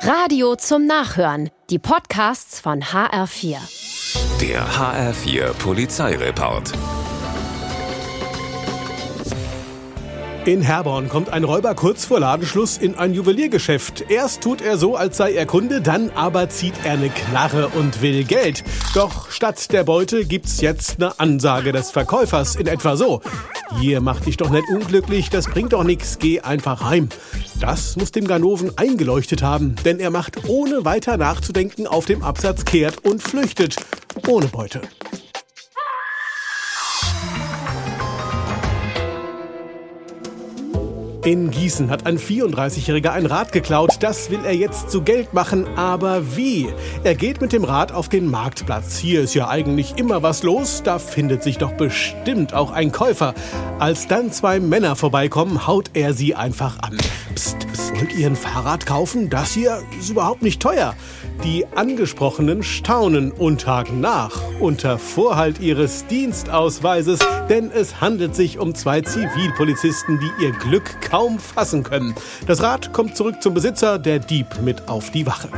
Radio zum Nachhören. Die Podcasts von HR4. Der HR4 Polizeireport. In Herborn kommt ein Räuber kurz vor Ladenschluss in ein Juweliergeschäft. Erst tut er so, als sei er Kunde, dann aber zieht er eine Knarre und will Geld. Doch statt der Beute gibt's jetzt eine Ansage des Verkäufers in etwa so. Hier mach dich doch nicht unglücklich, das bringt doch nix, geh einfach heim. Das muss dem Ganoven eingeleuchtet haben, denn er macht ohne weiter nachzudenken auf dem Absatz kehrt und flüchtet. Ohne Beute. In Gießen hat ein 34-Jähriger ein Rad geklaut. Das will er jetzt zu Geld machen. Aber wie? Er geht mit dem Rad auf den Marktplatz. Hier ist ja eigentlich immer was los. Da findet sich doch bestimmt auch ein Käufer. Als dann zwei Männer vorbeikommen, haut er sie einfach an. Psst, wollt ihr ein Fahrrad kaufen? Das hier ist überhaupt nicht teuer. Die Angesprochenen staunen und haken nach unter Vorhalt ihres Dienstausweises, denn es handelt sich um zwei Zivilpolizisten, die ihr Glück kaum fassen können. Das Rad kommt zurück zum Besitzer, der Dieb mit auf die Wache.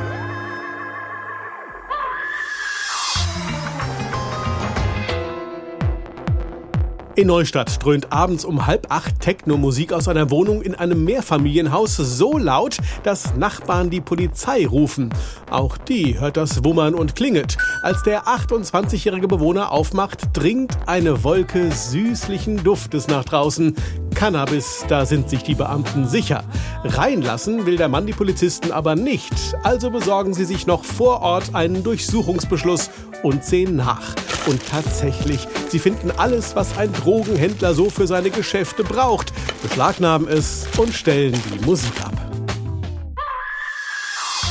In Neustadt dröhnt abends um halb acht Techno-Musik aus einer Wohnung in einem Mehrfamilienhaus so laut, dass Nachbarn die Polizei rufen. Auch die hört das Wummern und klingelt. Als der 28-jährige Bewohner aufmacht, dringt eine Wolke süßlichen Duftes nach draußen. Cannabis, da sind sich die Beamten sicher. Reinlassen will der Mann die Polizisten aber nicht. Also besorgen sie sich noch vor Ort einen Durchsuchungsbeschluss und sehen nach. Und tatsächlich, sie finden alles, was ein Drogenhändler so für seine Geschäfte braucht, beschlagnahmen es und stellen die Musik ab.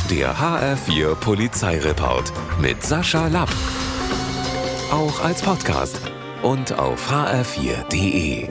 Der HR4 Polizeireport mit Sascha Lapp. Auch als Podcast und auf hr4.de.